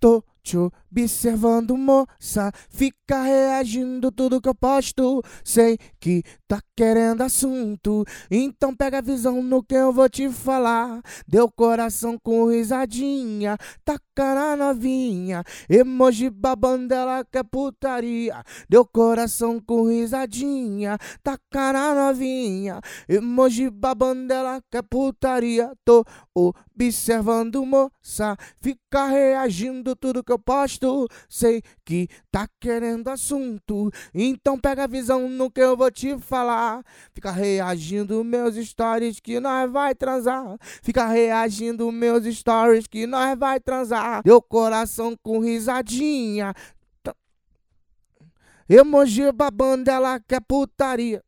Tô te observando, moça. Fica reagindo tudo que eu posto. Sei que tá querendo assunto. Então pega a visão no que eu vou te falar. Deu coração com risadinha. Taca na novinha. Emoji babando ela que é putaria. Deu coração com risadinha. Taca na novinha. Emoji babando ela que é putaria. Tô observando, moça. Fica reagindo tudo que eu posto. Sei que tá querendo assunto. Então pega a visão no que eu vou te falar. Fica reagindo meus stories que nós vai transar. Fica reagindo meus stories que nós vai transar. Deu coração com risadinha. Emoji babando ela que é putaria.